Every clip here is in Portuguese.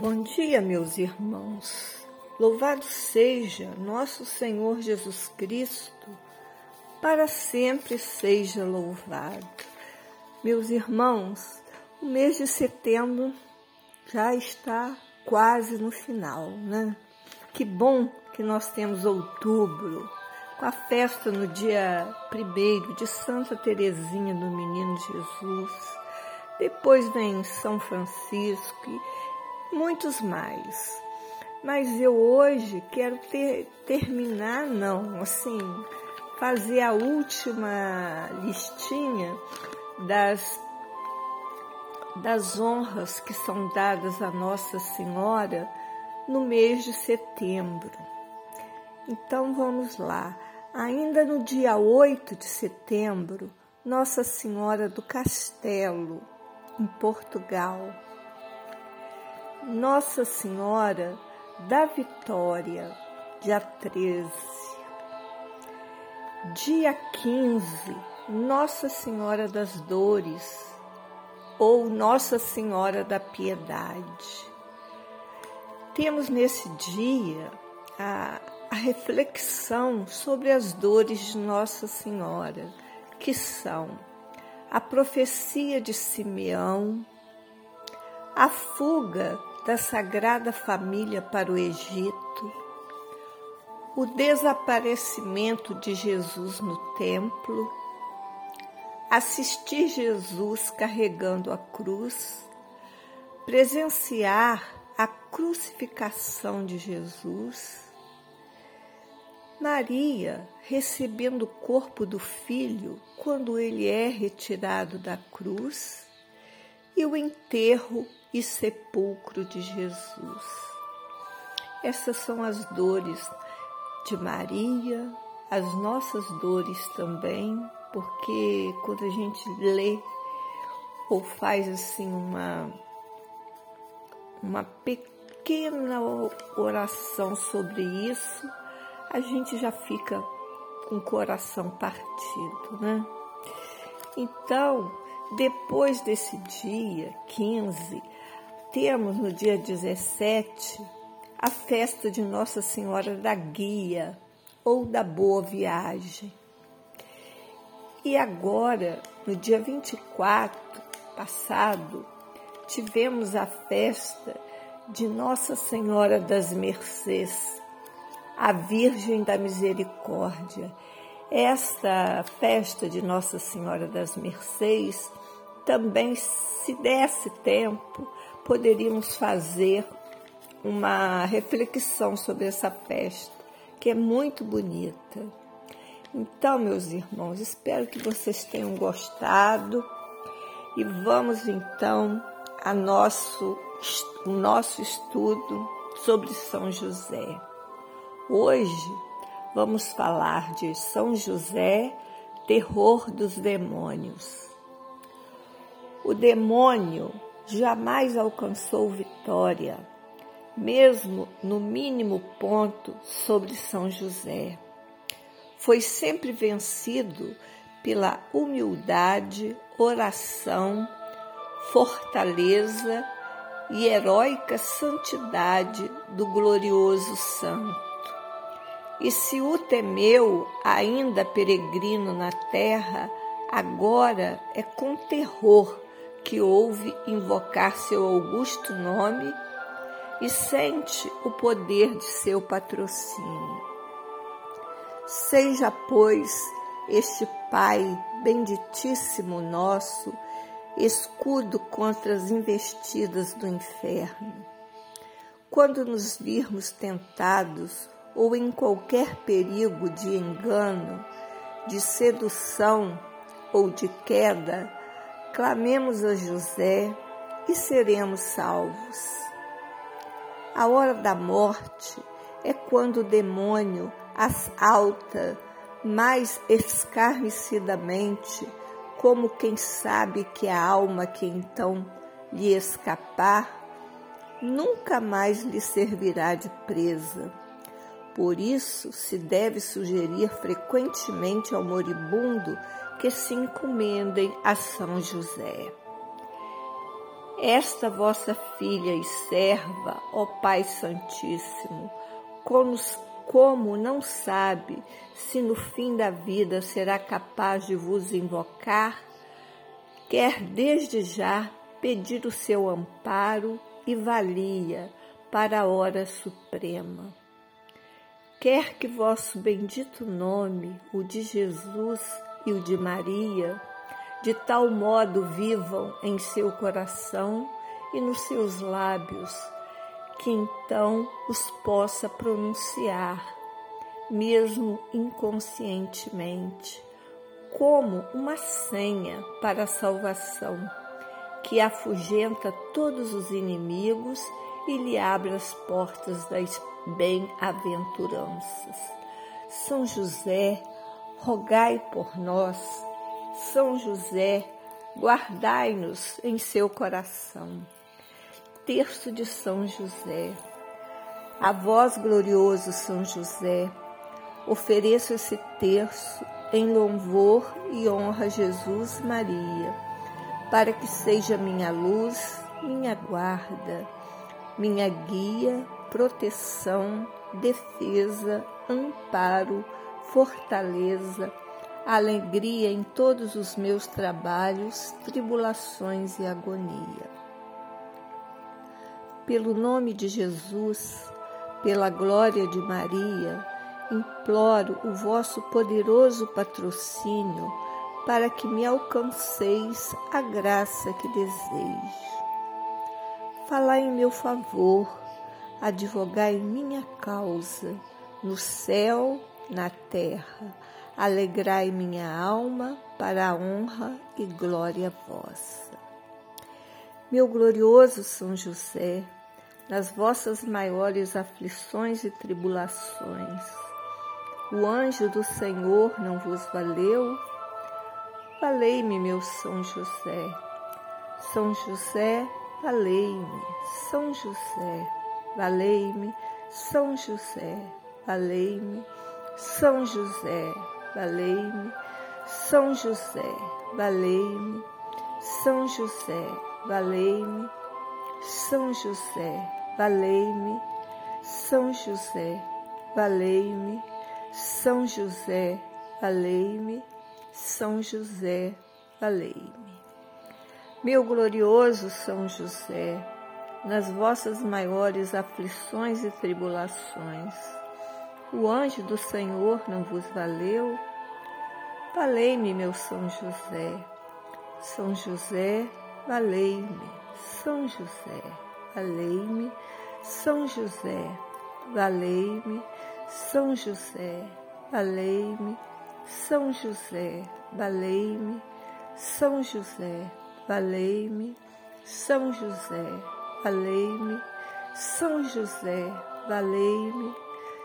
Bom dia, meus irmãos. Louvado seja nosso Senhor Jesus Cristo, para sempre seja louvado. Meus irmãos, o mês de setembro já está quase no final, né? Que bom que nós temos outubro, com a festa no dia primeiro de Santa Teresinha do Menino Jesus. Depois vem São Francisco muitos mais. Mas eu hoje quero ter, terminar, não, assim, fazer a última listinha das, das honras que são dadas a Nossa Senhora no mês de setembro. Então vamos lá. Ainda no dia 8 de setembro, Nossa Senhora do Castelo, em Portugal. Nossa Senhora da Vitória, dia 13. Dia 15, Nossa Senhora das Dores, ou Nossa Senhora da Piedade. Temos nesse dia a a reflexão sobre as dores de Nossa Senhora, que são a profecia de Simeão, a fuga da Sagrada Família para o Egito, o desaparecimento de Jesus no templo, assistir Jesus carregando a cruz, presenciar a crucificação de Jesus Maria recebendo o corpo do filho quando ele é retirado da cruz e o enterro e sepulcro de Jesus. Essas são as dores de Maria, as nossas dores também, porque quando a gente lê ou faz assim uma uma pequena oração sobre isso, a gente já fica com o coração partido, né? Então, depois desse dia 15, temos no dia 17 a festa de Nossa Senhora da Guia ou da Boa Viagem. E agora, no dia 24 passado, tivemos a festa de Nossa Senhora das Mercês, a Virgem da Misericórdia. Esta festa de Nossa Senhora das Mercês também, se desse tempo, poderíamos fazer uma reflexão sobre essa festa, que é muito bonita. Então, meus irmãos, espero que vocês tenham gostado e vamos então a nosso, nosso estudo sobre São José. Hoje vamos falar de São José, terror dos demônios. O demônio jamais alcançou vitória, mesmo no mínimo ponto, sobre São José. Foi sempre vencido pela humildade, oração, fortaleza e heróica santidade do glorioso santo. E se o temeu, ainda peregrino na terra, agora é com terror que ouve invocar seu augusto nome e sente o poder de seu patrocínio. Seja, pois, este Pai benditíssimo nosso, escudo contra as investidas do inferno. Quando nos virmos tentados, ou em qualquer perigo de engano, de sedução ou de queda, clamemos a José e seremos salvos. A hora da morte é quando o demônio assalta mais escarnecidamente, como quem sabe que a alma que então lhe escapar nunca mais lhe servirá de presa por isso, se deve sugerir frequentemente ao moribundo que se encomendem a São José. esta vossa filha e serva, ó Pai Santíssimo, como não sabe se no fim da vida será capaz de vos invocar, quer desde já pedir o seu amparo e valia para a hora suprema. Quer que vosso bendito nome, o de Jesus e o de Maria, de tal modo vivam em seu coração e nos seus lábios, que então os possa pronunciar, mesmo inconscientemente, como uma senha para a salvação, que afugenta todos os inimigos e lhe abre as portas das bem-aventuranças. São José, rogai por nós são José, guardai-nos em seu coração. Terço de São José. A vós, glorioso São José, ofereço esse terço em louvor e honra a Jesus Maria, para que seja minha luz, minha guarda, minha guia, proteção, defesa, amparo, fortaleza, alegria em todos os meus trabalhos, tribulações e agonia. Pelo nome de Jesus, pela glória de Maria, imploro o vosso poderoso patrocínio para que me alcanceis a graça que desejo. Falai em meu favor, advogai minha causa, no céu, na terra alegrai minha alma para a honra e glória vossa. Meu glorioso São José, nas vossas maiores aflições e tribulações, o anjo do Senhor não vos valeu? Valei-me, meu São José. São José, valei-me. São José, valei-me. São José, valei-me. São José, valei-me. São José, valei-me. São José, valei-me. São José, valei-me. São José, valei-me. São José, valei-me. São José, valei-me. Meu glorioso São José, nas vossas maiores aflições e tribulações, o anjo do Senhor não vos valeu? Valei-me, meu São José. São José, valei-me. São José, valei-me. São José, valei-me. São José, valei-me. São José, valei-me. São José, valei-me. São José, valei-me. São José, valei-me.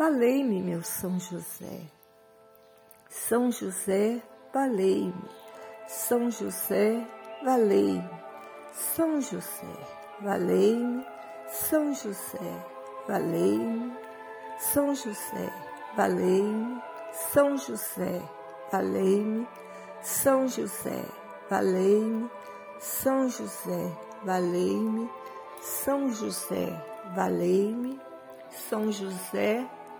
Valei-me, meu São José. São José, valei-me. São José, valei-me. São José, valei-me. São José, valei-me. São José, valei-me. São José, valei-me. São José, valei-me. São José, valei-me. São José, valei-me. São José, valei-me.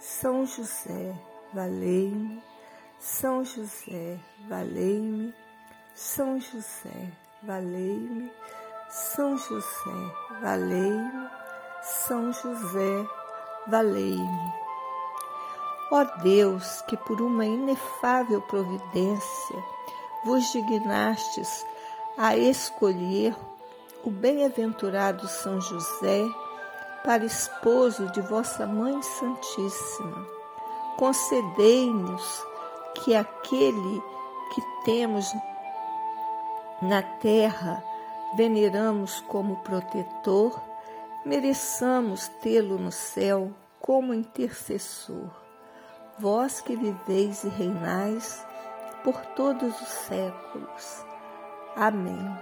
São José, valei-me. São José, valei-me. São José, valei-me. São José, valei-me. São José, valei-me. Ó Deus, que por uma inefável providência vos dignastes a escolher o bem-aventurado São José para esposo de vossa Mãe Santíssima, concedei-nos que aquele que temos na terra veneramos como protetor, mereçamos tê-lo no céu como intercessor. Vós que viveis e reinais por todos os séculos. Amém.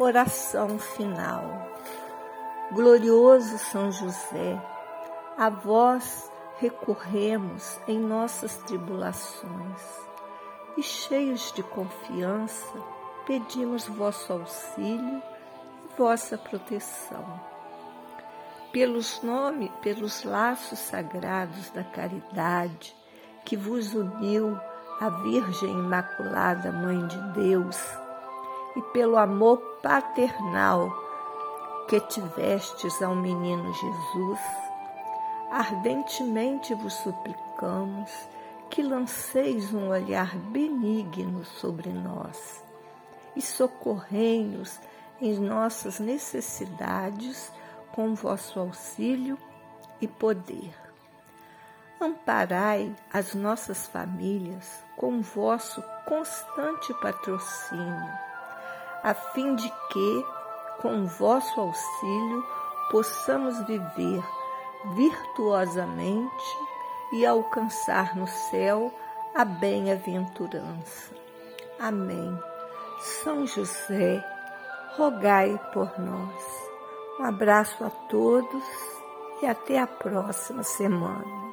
Oração final. Glorioso São José, a vós recorremos em nossas tribulações e cheios de confiança pedimos vosso auxílio e vossa proteção. Pelos nomes, pelos laços sagrados da caridade que vos uniu a Virgem Imaculada, Mãe de Deus, e pelo amor paternal que tivestes ao menino Jesus, ardentemente vos suplicamos que lanceis um olhar benigno sobre nós e socorrei-nos em nossas necessidades com vosso auxílio e poder. Amparai as nossas famílias com vosso constante patrocínio, a fim de que, com vosso auxílio, possamos viver virtuosamente e alcançar no céu a bem-aventurança. Amém. São José, rogai por nós. Um abraço a todos e até a próxima semana.